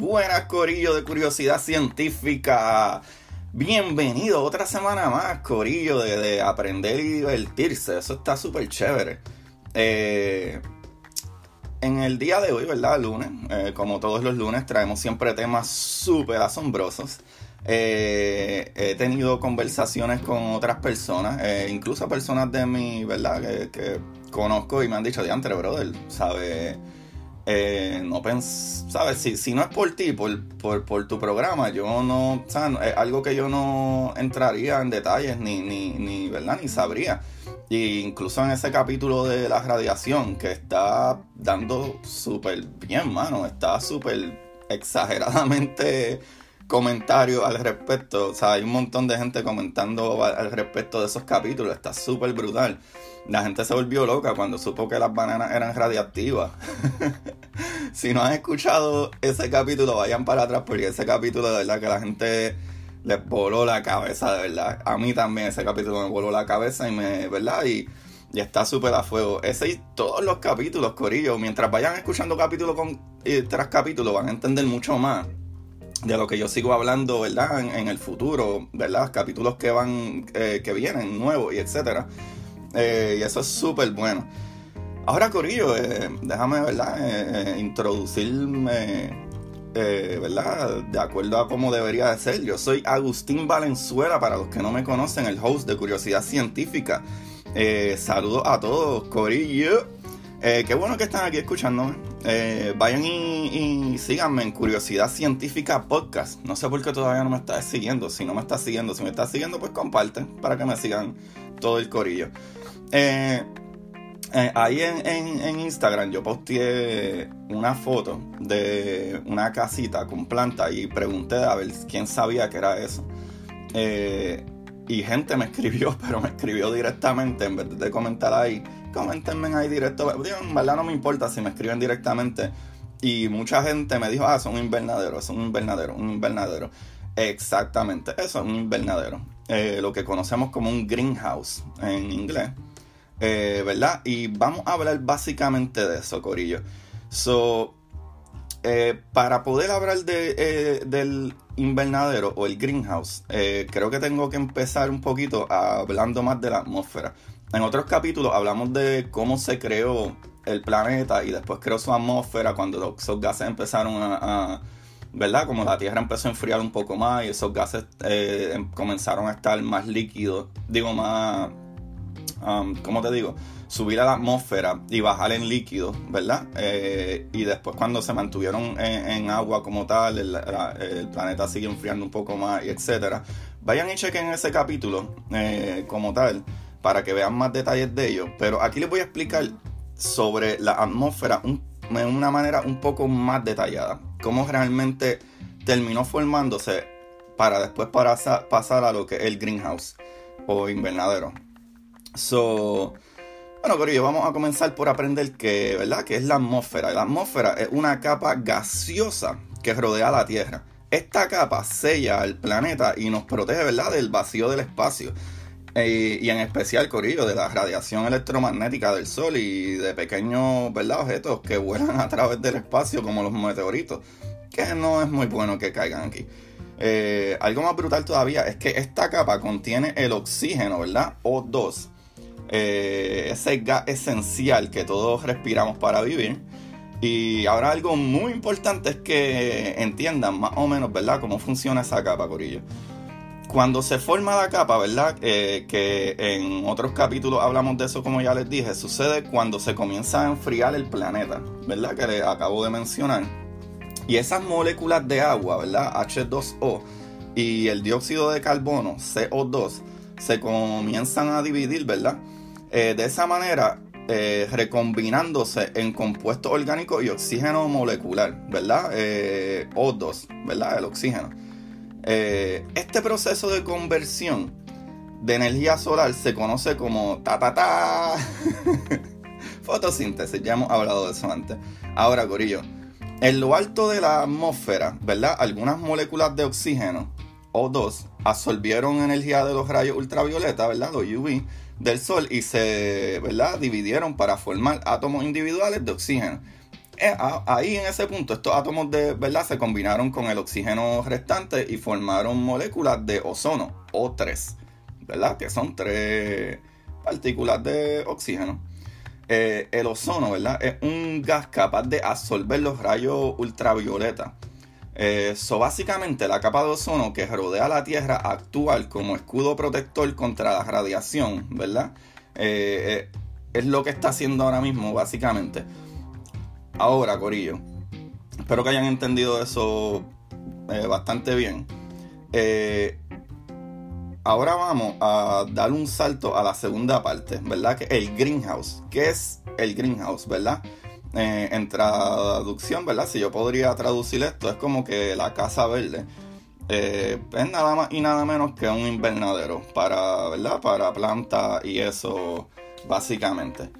Buenas, Corillo de Curiosidad Científica. Bienvenido otra semana más, Corillo, de, aprender y divertirse. Eso está súper chévere. Eh, en el día de hoy, ¿verdad? Lunes, eh, como todos los lunes, traemos siempre temas súper asombrosos. Eh, he tenido conversaciones con otras personas, incluso personas de mi, ¿verdad? Que, conozco y me han dicho, diantre, brother, ¿sabes? Eh, no pens sabes, si, si no es por ti, por, por, tu programa, yo no, ¿sabes? Es algo que yo no entraría en detalles ni, ni, ni, ¿verdad? Ni sabría. Y incluso en ese capítulo de la radiación, que está dando súper bien, mano, está súper exageradamente comentarios al respecto. O sea, hay un montón de gente comentando al respecto de esos capítulos. Está súper brutal. La gente se volvió loca cuando supo que las bananas eran radiactivas. si no han escuchado ese capítulo, vayan para atrás porque ese capítulo de verdad que la gente les voló la cabeza, de verdad. A mí también ese capítulo me voló la cabeza y me, ¿verdad? Y, está súper a fuego. Ese y todos los capítulos, Corillo. Mientras vayan escuchando capítulo con, eh, tras capítulo, van a entender mucho más de lo que yo sigo hablando, ¿verdad? En, el futuro, ¿verdad? Capítulos que van, eh, que vienen nuevos y etcétera. Eh, y eso es súper bueno. Ahora, Corillo, eh, déjame, ¿verdad? introducirme, ¿verdad? De acuerdo a cómo debería de ser. Yo soy Agustín Valenzuela, para los que no me conocen, el host de Curiosidad Científica. saludos a todos, Corillo. Qué bueno que están aquí escuchándome. Eh, vayan y, síganme en Curiosidad Científica Podcast. No sé por qué todavía no me estás siguiendo. Si no me estás siguiendo, si me estás siguiendo, pues comparten para que me sigan todo el corillo. Eh, eh, ahí en, Instagram yo posteé una foto de una casita con planta y pregunté a ver quién sabía que era eso. Y gente me escribió, pero me escribió directamente en vez de comentar ahí coméntenme ahí directo. En verdad no me importa si me escriben directamente. Y mucha gente me dijo, ah, son un invernadero, es un invernadero, un invernadero. Exactamente, eso es un invernadero. Eh, lo que conocemos como un greenhouse en inglés. Eh, ¿Verdad? Y vamos a hablar básicamente de eso, Corillo. So, eh, para poder hablar de, del invernadero o el greenhouse, creo que tengo que empezar un poquito hablando más de la atmósfera. En otros capítulos hablamos de cómo se creó el planeta y después creó su atmósfera cuando esos gases empezaron a, ¿verdad? Como la Tierra empezó a enfriar un poco más y esos gases eh, em, comenzaron a estar más líquidos, digo más, um, ¿cómo te digo? Subir a la atmósfera y bajar en líquido, ¿verdad? Eh, y después cuando se mantuvieron en, agua como tal, el, planeta sigue enfriando un poco más y etcétera. Vayan y chequen ese capítulo eh, como tal para que vean más detalles de ello. Pero aquí les voy a explicar sobre la atmósfera de una manera un poco más detallada. Cómo realmente terminó formándose para después pasar a lo que es el greenhouse o invernadero. So, bueno, Corillo, vamos a comenzar por aprender que, ¿verdad? Que es la atmósfera. La atmósfera es una capa gaseosa que rodea la Tierra. Esta capa sella al planeta y nos protege, ¿verdad? Del vacío del espacio. Eh, y en especial, Corillo, de la radiación electromagnética del Sol y de pequeños ¿verdad? objetos que vuelan a través del espacio, como los meteoritos, que no es muy bueno que caigan aquí. Eh, algo más brutal todavía es que esta capa contiene el oxígeno, ¿verdad? O2. Eh, ese gas esencial que todos respiramos para vivir. Y ahora algo muy importante es que entiendan más o menos, ¿verdad?, cómo funciona esa capa, Corillo cuando se forma la capa, ¿verdad? Eh, que en otros capítulos hablamos de eso, como ya les dije, sucede cuando se comienza a enfriar el planeta, ¿verdad? Que les acabo de mencionar. Y esas moléculas de agua, ¿verdad? H2O y el dióxido de carbono, CO2, se comienzan a dividir, ¿verdad? Eh, de esa manera, eh, recombinándose en compuestos orgánicos y oxígeno molecular, ¿verdad? O2, ¿verdad? El oxígeno. Eh, este proceso de conversión de energía solar se conoce como ta ta ta fotosíntesis, ya hemos hablado de eso antes. Ahora, Corillo, en lo alto de la atmósfera, ¿verdad? Algunas moléculas de oxígeno O2 absorbieron energía de los rayos ultravioleta, ¿verdad? Los UV del sol y se, ¿verdad? Dividieron para formar átomos individuales de oxígeno. eh, ahí en ese punto estos átomos de verdad se combinaron con el oxígeno restante y formaron moléculas de ozono, O3, ¿verdad? Que son tres partículas de oxígeno. Eh, el ozono, ¿verdad? Es un gas capaz de absorber los rayos ultravioleta. Eso eh, básicamente la capa de ozono que rodea la Tierra actúa como escudo protector contra la radiación, ¿verdad? es lo que está haciendo ahora mismo, básicamente. Ahora, Corillo, espero que hayan entendido eso eh, bastante bien. Eh, ahora vamos a dar un salto a la segunda parte, ¿verdad? Que el greenhouse. ¿Qué es el greenhouse, verdad? Eh, en traducción, ¿verdad? Si yo podría traducir esto, es como que la casa verde. es nada más y nada menos que un invernadero para, ¿verdad? Para plantas y eso, básicamente.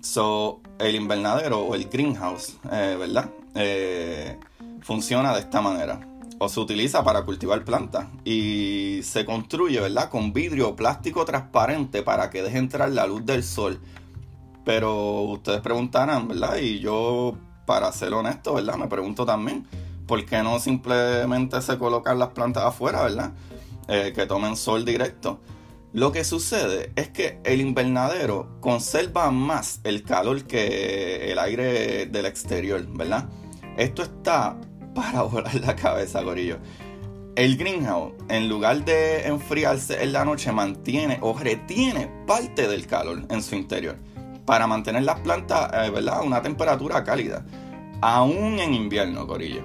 So, el invernadero o el greenhouse, eh, ¿verdad? Eh, funciona de esta manera. O se utiliza para cultivar plantas. Y se construye, ¿verdad? Con vidrio o plástico transparente para que deje entrar la luz del sol. Pero ustedes preguntarán, ¿verdad? Y yo, para ser honesto, ¿verdad? Me pregunto también, ¿por qué no simplemente se colocan las plantas afuera, ¿verdad? Eh, que tomen sol directo. Lo que sucede es que el invernadero conserva más el calor que el aire del exterior, ¿verdad? Esto está para volar la cabeza, gorillo. El greenhouse, en lugar de enfriarse en la noche, mantiene o retiene parte del calor en su interior para mantener las plantas, eh, ¿verdad? A una temperatura cálida, aún en invierno, gorillo.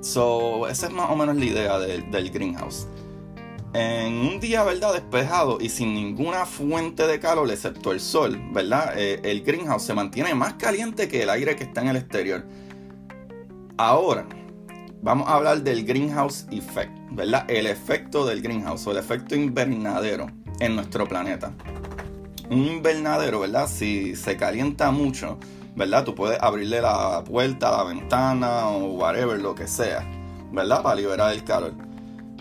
So, esa es más o menos la idea del greenhouse en un día, ¿verdad? Despejado y sin ninguna fuente de calor excepto el sol, ¿verdad? Eh, el greenhouse se mantiene más caliente que el aire que está en el exterior. Ahora, vamos a hablar del greenhouse effect, ¿verdad? El efecto del greenhouse o el efecto invernadero en nuestro planeta. Un invernadero, ¿verdad? Si se calienta mucho, ¿verdad? Tú puedes abrirle la puerta, la ventana o whatever, lo que sea, ¿verdad? Para liberar el calor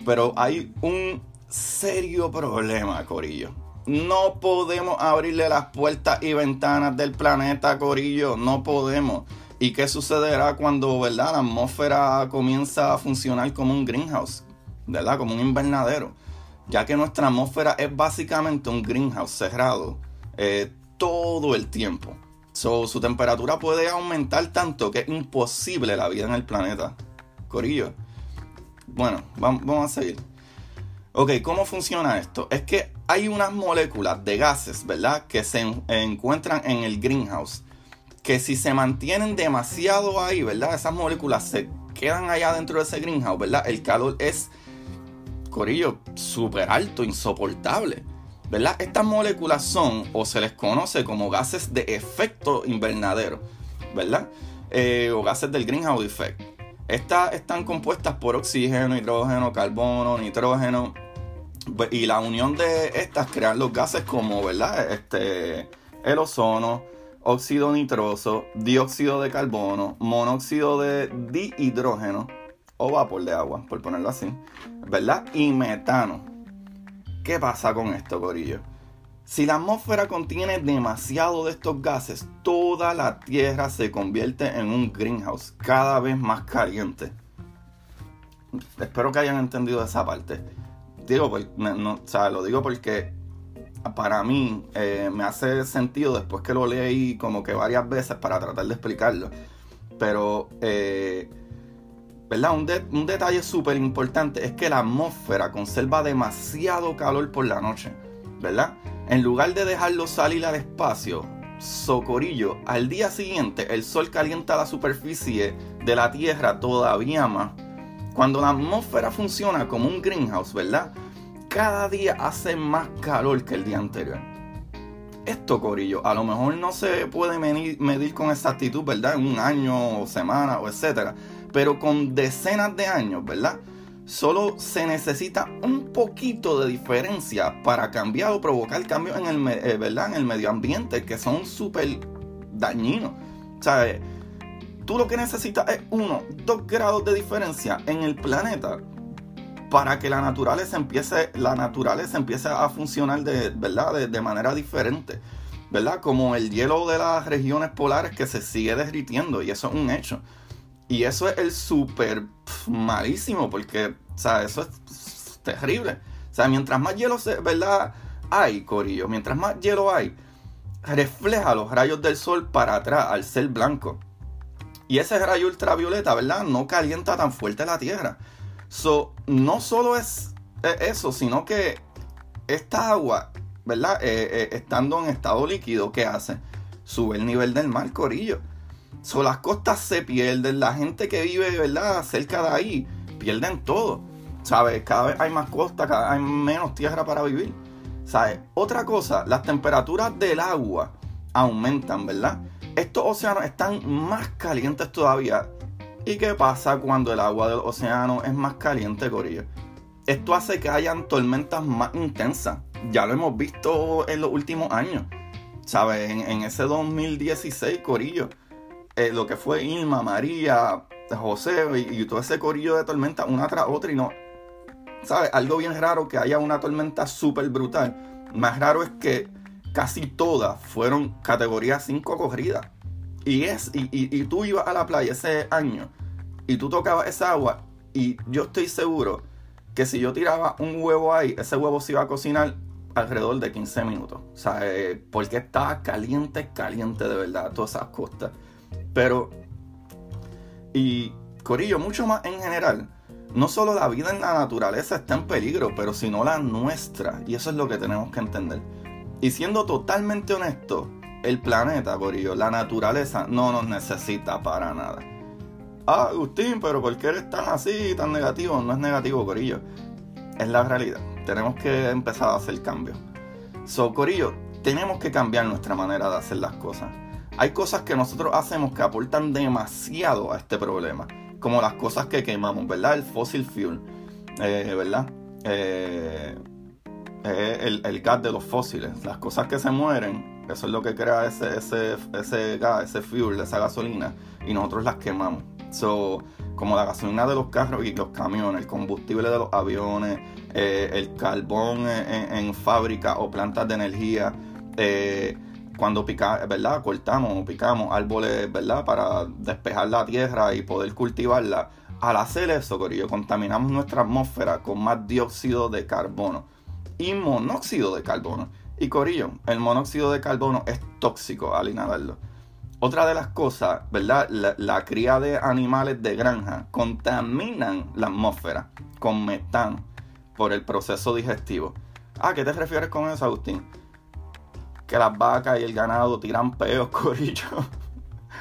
pero hay un serio problema, Corillo. No podemos abrirle las puertas y ventanas del planeta, Corillo. No podemos. ¿Y qué sucederá cuando, verdad, la atmósfera comienza a funcionar como un greenhouse? ¿Verdad? Como un invernadero. Ya que nuestra atmósfera es básicamente un greenhouse cerrado eh, todo el tiempo. su temperatura puede aumentar tanto que es imposible la vida en el planeta. Corillo. Bueno, vamos a seguir. Ok, ¿cómo funciona esto? Es que hay unas moléculas de gases, ¿verdad? Que se encuentran en el greenhouse. Que si se mantienen demasiado ahí, ¿verdad? Esas moléculas se quedan allá dentro de ese greenhouse, ¿verdad? El calor es, corillo, súper alto, insoportable. ¿Verdad? Estas moléculas son, o se les conoce como gases de efecto invernadero, ¿verdad? Eh, o gases del greenhouse effect. Estas están compuestas por oxígeno, hidrógeno, carbono, nitrógeno. Y la unión de estas crean los gases como, ¿verdad? Este, el ozono, óxido nitroso, dióxido de carbono, monóxido de dihidrógeno o vapor de agua, por ponerlo así, ¿verdad? Y metano. ¿Qué pasa con esto, Corillo? Si la atmósfera contiene demasiado de estos gases, toda la Tierra se convierte en un greenhouse cada vez más caliente. Espero que hayan entendido esa parte. Digo, pues, no, lo digo porque para mí eh, me hace sentido después que lo leí como que varias veces para tratar de explicarlo. Pero, eh, ¿verdad? Un, un detalle súper importante es que la atmósfera conserva demasiado calor por la noche, ¿verdad? En lugar de dejarlo salir al espacio, socorillo, al día siguiente el sol calienta la superficie de la Tierra todavía más. Cuando la atmósfera funciona como un greenhouse, ¿verdad? Cada día hace más calor que el día anterior. Esto, Corillo, a lo mejor no se puede medir, con exactitud, ¿verdad? En un año o semana o etcétera. Pero con decenas de años, ¿verdad? solo se necesita un poquito de diferencia para cambiar o provocar cambios en el, eh, ¿verdad? en el medio ambiente que son súper dañinos. O sea, eh, tú lo que necesitas es uno, dos grados de diferencia en el planeta para que la naturaleza empiece, la naturaleza empiece a funcionar de, ¿verdad? De, manera diferente. ¿verdad? Como el hielo de las regiones polares que se sigue derritiendo y eso es un hecho. Y eso es el súper malísimo porque, o eso es terrible. O sea, mientras más hielo, se, ¿verdad? Hay, Corillo, mientras más hielo hay, refleja los rayos del sol para atrás al ser blanco. Y ese rayo ultravioleta, ¿verdad? No calienta tan fuerte la Tierra. So, no solo es eso, sino que esta agua, ¿verdad? Eh, eh, estando en estado líquido, ¿qué hace? Sube el nivel del mar, Corillo. So, las costas se pierden, la gente que vive, ¿verdad? Cerca de ahí, pierden todo. ¿Sabes? Cada vez hay más costas, cada vez hay menos tierra para vivir. ¿Sabes? Otra cosa, las temperaturas del agua aumentan, ¿verdad? Estos océanos están más calientes todavía. ¿Y qué pasa cuando el agua del océano es más caliente, Corillo? Esto hace que hayan tormentas más intensas. Ya lo hemos visto en los últimos años. ¿Sabes? En, ese 2016, Corillo. Eh, lo que fue Irma, María, José y, y, todo ese corillo de tormenta una tras otra y no, ¿sabes? Algo bien raro que haya una tormenta súper brutal. Más raro es que casi todas fueron categoría 5 corridas. Y, es, y, tú ibas a la playa ese año y tú tocabas esa agua y yo estoy seguro que si yo tiraba un huevo ahí, ese huevo se iba a cocinar alrededor de 15 minutos. O sea, eh, porque estaba caliente, caliente de verdad, todas esas costas. Pero, y Corillo, mucho más en general, no solo la vida en la naturaleza está en peligro, pero sino la nuestra. Y eso es lo que tenemos que entender. Y siendo totalmente honesto, el planeta, Corillo, la naturaleza, no nos necesita para nada. Ah, Agustín, pero ¿por qué eres tan así, tan negativo? No es negativo, Corillo. Es la realidad. Tenemos que empezar a hacer cambios. So, Corillo, tenemos que cambiar nuestra manera de hacer las cosas. Hay cosas que nosotros hacemos que aportan demasiado a este problema como las cosas que quemamos, ¿verdad? El fossil fuel, eh, ¿verdad? Eh, el, el, gas de los fósiles, las cosas que se mueren, eso es lo que crea ese, ese, ese gas, ese fuel, esa gasolina, y nosotros las quemamos. So, como la gasolina de los carros y los camiones, el combustible de los aviones, eh, el carbón en, en, fábrica o plantas de energía, eh, cuando pica, ¿verdad? cortamos o picamos árboles ¿verdad? para despejar la tierra y poder cultivarla, al hacer eso, Corillo, contaminamos nuestra atmósfera con más dióxido de carbono y monóxido de carbono. Y Corillo, el monóxido de carbono es tóxico al inhalarlo. Otra de las cosas, ¿verdad? La, la cría de animales de granja contaminan la atmósfera con metano por el proceso digestivo. ¿A qué te refieres con eso, Agustín? Que las vacas y el ganado tiran peos, corillo.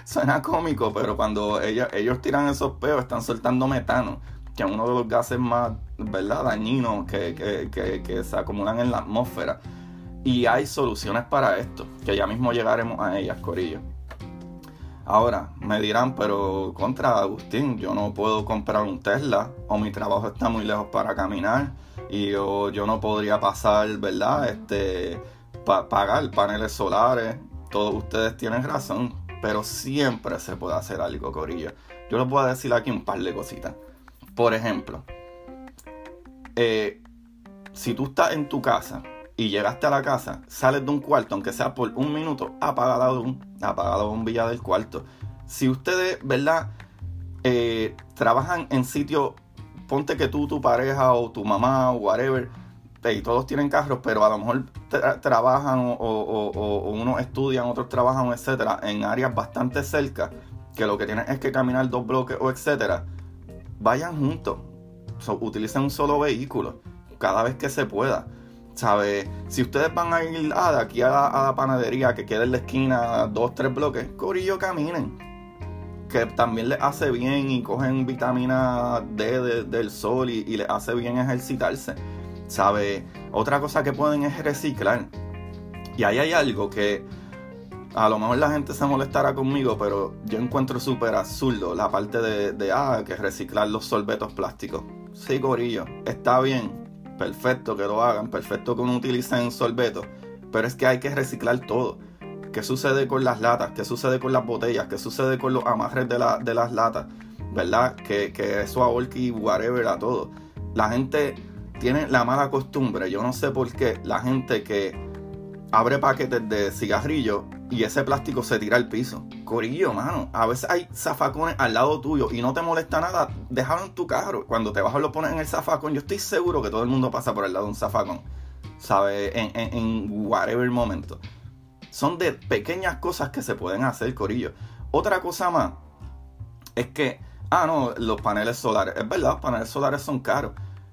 Suena cómico, pero cuando ellos, ellos tiran esos peos están soltando metano, que es uno de los gases más, ¿verdad?, dañinos que, que se acumulan en la atmósfera. Y hay soluciones para esto, que ya mismo llegaremos a ellas, corillo. Ahora, me dirán, pero contra Agustín, yo no puedo comprar un Tesla o mi trabajo está muy lejos para caminar y yo, yo no podría pasar, ¿verdad? Este, pagar paneles solares. Todos ustedes tienen razón, pero siempre se puede hacer algo, Corillo. Yo les voy a decir aquí un par de cositas. Por ejemplo, eh, si tú estás en tu casa y llegaste a la casa, sales de un cuarto, aunque sea por un minuto, apaga la, apaga la bombilla del cuarto. Si ustedes, ¿verdad? Eh, trabajan en sitios, ponte que tú, tu pareja o tu mamá o whatever, y todos tienen carros, pero a lo mejor trabajan o, o, unos estudian, otros trabajan, etcétera, en áreas bastante cerca, que lo que tienen es que caminar dos bloques o etcétera, vayan juntos, utilicen un solo vehículo cada vez que se pueda. ¿Sabe? Si ustedes van a ir ah, de aquí a la, panadería que queda en la esquina dos, tres bloques, corillo caminen. Que también les hace bien y cogen vitamina D del sol y, y les hace bien ejercitarse. ¿Sabe? Otra cosa que pueden es reciclar. Y ahí hay algo que a lo mejor la gente se molestará conmigo, pero yo encuentro súper absurdo la parte de, de, ah, que reciclar los sorbetos plásticos. Sí, gorillo, está bien, perfecto que lo hagan, perfecto que uno utilicen sorbetos, pero es que hay que reciclar todo. ¿Qué sucede con las latas? ¿Qué sucede con las botellas? ¿Qué sucede con los amarres de, la, de las latas? ¿Verdad? Que, que eso ahorca y whatever a todo. La gente tiene la mala costumbre, yo no sé por qué, la gente que abre paquetes de cigarrillos y ese plástico se tira al piso. Corillo, mano. A veces hay zafacones al lado tuyo y no te molesta nada. Déjalo en tu carro. Cuando te bajas lo pones en el zafacón. Yo estoy seguro que todo el mundo pasa por el lado de un zafacón. ¿Sabes? En, en, en whatever momento. Son de pequeñas cosas que se pueden hacer, Corillo. Otra cosa más es que, ah, no, los paneles solares. Es verdad, los paneles solares son caros.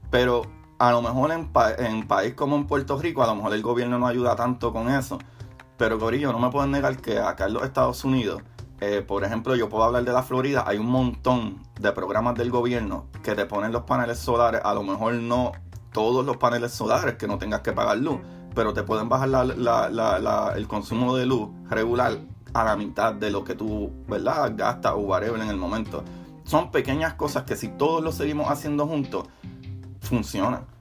Pero a lo mejor en, en país como en Puerto Rico, a lo mejor el gobierno no ayuda tanto con eso. Pero Corillo, no me pueden negar que acá en los Estados Unidos, eh, por ejemplo, yo puedo hablar de la Florida, hay un montón de programas del gobierno que te ponen los paneles solares, a lo mejor no todos los paneles solares que no tengas que pagar luz, pero te pueden bajar el consumo de luz regular a la mitad de lo que tú, ¿verdad? Gastas o whatever en el momento. Son pequeñas cosas que si todos lo seguimos haciendo juntos, funcionan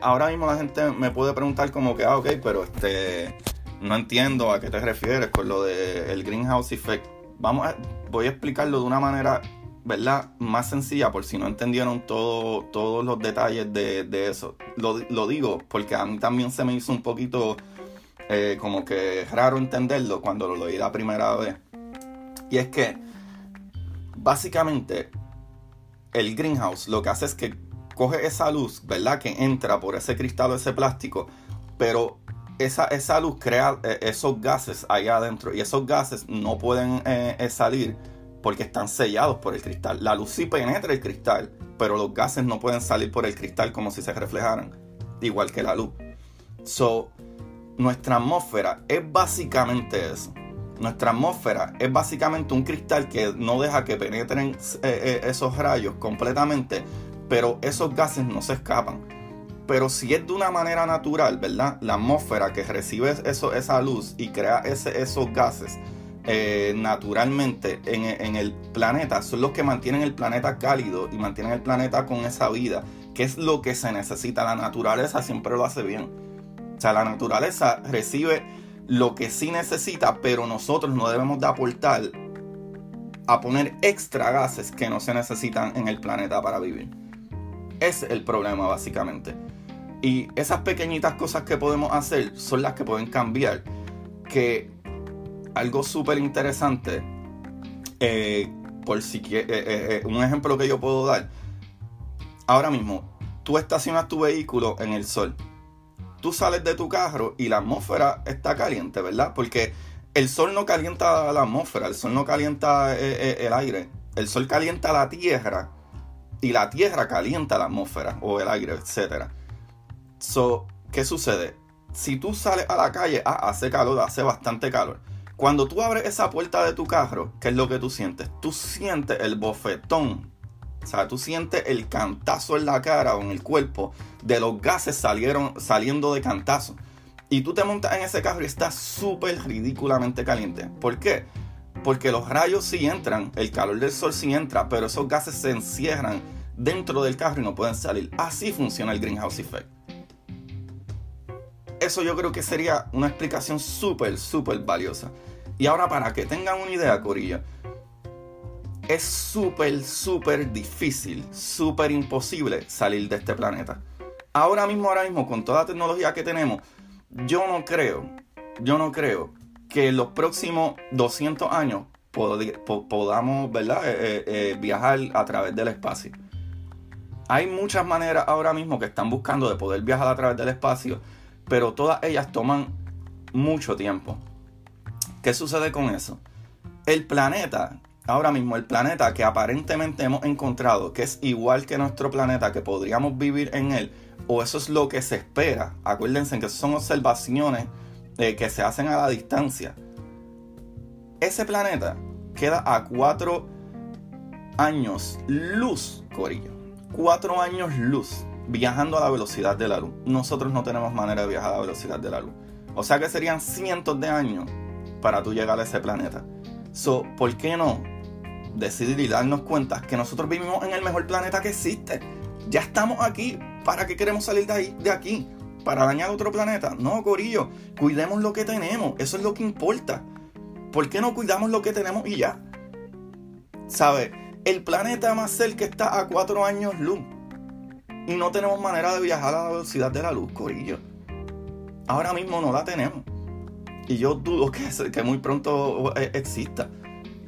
ahora mismo la gente me puede preguntar como que, ah, ok, pero este, no entiendo a qué te refieres con lo del greenhouse effect. Vamos a, voy a explicarlo de una manera, ¿verdad? Más sencilla, por si no entendieron todo, todos los detalles de, eso. Lo, digo porque a mí también se me hizo un poquito eh, como que raro entenderlo cuando lo leí la primera vez. Y es que, básicamente, el greenhouse lo que hace es que coge esa luz, ¿verdad? Que entra por ese cristal o ese plástico, pero esa, esa luz crea eh, esos gases allá adentro y esos gases no pueden eh, eh, salir porque están sellados por el cristal. La luz sí penetra el cristal, pero los gases no pueden salir por el cristal como si se reflejaran, igual que la luz. So, nuestra atmósfera es básicamente eso. Nuestra atmósfera es básicamente un cristal que no deja que penetren esos rayos completamente, pero esos gases no se escapan. Pero si es de una manera natural, ¿verdad? La atmósfera que recibe eso, esa luz y crea ese, esos gases eh, naturalmente en, el planeta son los que mantienen el planeta cálido y mantienen el planeta con esa vida, que es lo que se necesita. La naturaleza siempre lo hace bien. O sea, la naturaleza recibe lo que sí necesita, pero nosotros no debemos de aportar a poner extra gases que no se necesitan en el planeta para vivir. Es el problema básicamente. Y esas pequeñitas cosas que podemos hacer son las que pueden cambiar. Que algo súper interesante, eh, por si eh, eh, un ejemplo que yo puedo dar. Ahora mismo, tú estacionas tu vehículo en el sol. Tú sales de tu carro y la atmósfera está caliente, ¿verdad? Porque el sol no calienta la atmósfera, el sol no calienta el aire, el sol calienta la tierra y la tierra calienta la atmósfera o el aire, etc. So, ¿qué sucede? Si tú sales a la calle, ah, hace calor, hace bastante calor. Cuando tú abres esa puerta de tu carro, ¿qué es lo que tú sientes? Tú sientes el bofetón. O sea, tú sientes el cantazo en la cara o en el cuerpo de los gases salieron, saliendo de cantazo. Y tú te montas en ese carro y está súper ridículamente caliente. ¿Por qué? Porque los rayos sí entran, el calor del sol sí entra, pero esos gases se encierran dentro del carro y no pueden salir. Así funciona el greenhouse effect. Eso yo creo que sería una explicación súper, súper valiosa. Y ahora para que tengan una idea, Corilla, es súper, súper difícil, súper imposible salir de este planeta. Ahora mismo, ahora mismo, con toda la tecnología que tenemos, yo no creo, yo no creo que en los próximos 200 años podamos ¿verdad? Eh, eh, eh, viajar a través del espacio. Hay muchas maneras ahora mismo que están buscando de poder viajar a través del espacio, pero todas ellas toman mucho tiempo. ¿Qué sucede con eso? El planeta, ahora mismo el planeta que aparentemente hemos encontrado, que es igual que nuestro planeta, que podríamos vivir en él, o eso es lo que se espera. Acuérdense que son observaciones que se hacen a la distancia. Ese planeta queda a cuatro años luz, Corillo. Cuatro años luz viajando a la velocidad de la luz. Nosotros no tenemos manera de viajar a la velocidad de la luz. O sea que serían cientos de años para tú llegar a ese planeta. So, ¿por qué no decidir y darnos cuenta que nosotros vivimos en el mejor planeta que existe? Ya estamos aquí. ¿Para qué queremos salir de, ahí, de aquí? Para dañar otro planeta. No, Corillo, cuidemos lo que tenemos, eso es lo que importa. ¿Por qué no cuidamos lo que tenemos y ya? ¿Sabe? El planeta más cerca está a cuatro años luz. Y no tenemos manera de viajar a la velocidad de la luz, Corillo. ahora mismo no la tenemos. Y yo dudo que, que muy pronto eh, exista.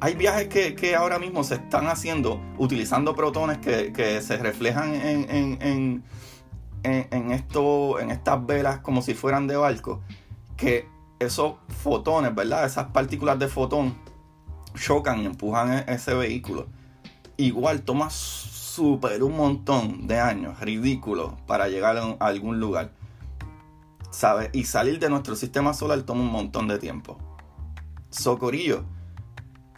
Hay viajes que, ahora mismo se están haciendo utilizando protones que, se reflejan en, esto, en estas velas como si fueran de barco. Que esos fotones, ¿verdad? Esas partículas de fotón chocan y empujan e, ese vehículo. Igual toma súper un montón de años, ridículo, para llegar a algún lugar. ¿Sabes? Y salir de nuestro sistema solar toma un montón de tiempo. Socorillo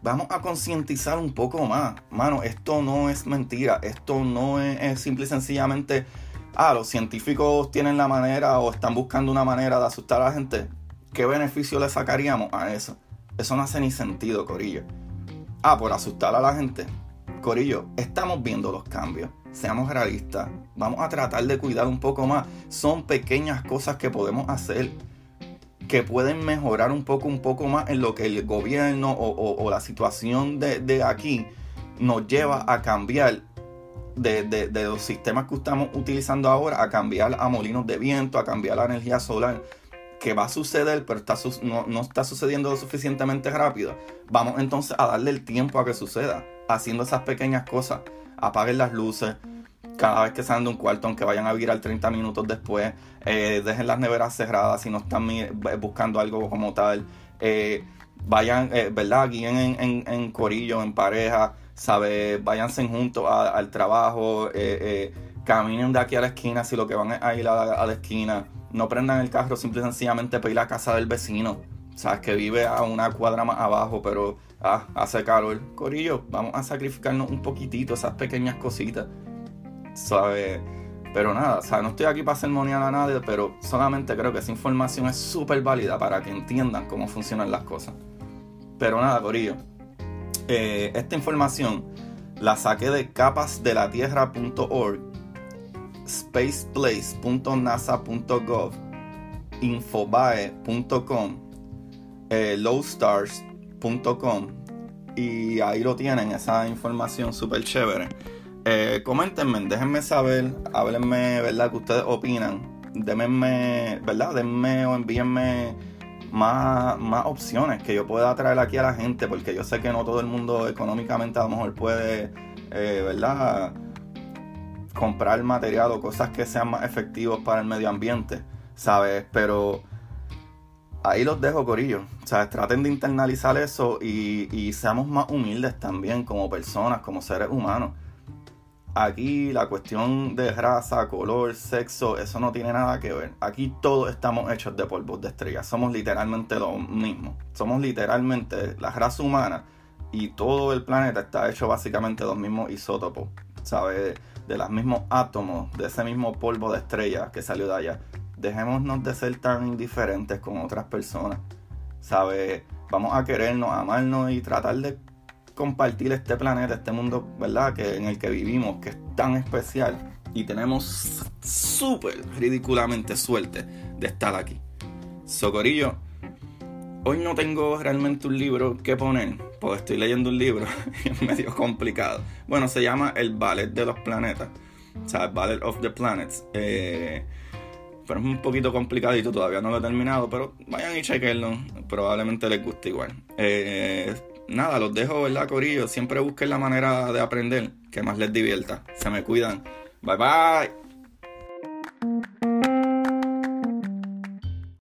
vamos a concientizar un poco más. Mano, esto no es mentira. Esto no es, simple y sencillamente, ah, los científicos tienen la manera o están buscando una manera de asustar a la gente. ¿Qué beneficio le sacaríamos a eso? Eso no hace ni sentido, Corillo. Ah, por asustar a la gente. Corillo, estamos viendo los cambios. Seamos realistas. Vamos a tratar de cuidar un poco más. Son pequeñas cosas que podemos hacer que pueden mejorar un poco, un poco más en lo que el gobierno o, la situación de, aquí nos lleva a cambiar de, los sistemas que estamos utilizando ahora, a cambiar a molinos de viento, a cambiar la energía solar, que va a suceder, pero está, no, no está sucediendo lo suficientemente rápido. Vamos entonces a darle el tiempo a que suceda, haciendo esas pequeñas cosas. Apaguen las luces, cada vez que salen de un cuarto, aunque vayan a virar 30 minutos después, eh, dejen las neveras cerradas si no están buscando algo como tal, eh, vayan, eh, ¿verdad? Guíen en, en, corillo, en pareja, ¿sabes? Váyanse juntos al trabajo, caminen de aquí a la esquina si lo que van a ir a, la esquina, no prendan el carro simple y sencillamente para ir a la casa del vecino. Sabes que vive a una cuadra más abajo, pero ah, hace calor. Corillo, vamos a sacrificarnos un poquitito, esas pequeñas cositas. ¿sabes? Pero nada, o no estoy aquí para sermonear a nadie, pero solamente creo que esa información es súper válida para que entiendan cómo funcionan las cosas. Pero nada, Corillo. Eh, esta información la saqué de capasdelatierra.org, spaceplace.nasa.gov, infobae.com, eh, lowstars.com y ahí lo tienen, esa información súper chévere. Eh, coméntenme, déjenme saber, háblenme, ¿verdad? Que ustedes opinan. Denme, ¿verdad? Denme o envíenme más, más opciones que yo pueda traer aquí a la gente, porque yo sé que no todo el mundo económicamente a lo mejor puede, eh, ¿verdad? Comprar material o cosas que sean más efectivos para el medio ambiente, ¿sabes? Pero ahí los dejo, Corillo. ¿Sabes? Traten de internalizar eso y, y seamos más humildes también como personas, como seres humanos Aquí la cuestión de raza, color, sexo, eso no tiene nada que ver. Aquí todos estamos hechos de polvos de estrellas. Somos literalmente lo mismo. Somos literalmente la raza humana y todo el planeta está hecho básicamente de los mismos isótopos, ¿sabes? De los mismos átomos, de ese mismo polvo de estrella que salió de allá. Dejémonos de ser tan indiferentes con otras personas, ¿sabes? Vamos a querernos, amarnos y tratar de compartir este planeta, este mundo, ¿verdad? Que, en el que vivimos, que es tan especial. Y tenemos súper ridículamente suerte de estar aquí. Socorillo, hoy no tengo realmente un libro que poner, porque estoy leyendo un libro y es medio complicado. Bueno, se llama El Ballet de los Planetas, o sea, Ballet of the Planets. Eh, pero es un poquito complicadito, todavía no lo he terminado, pero vayan y chequenlo, probablemente les guste igual. Eh, nada, los dejo, ¿verdad, Corillo? Siempre busquen la manera de aprender que más les divierta. Se me cuidan. Bye bye.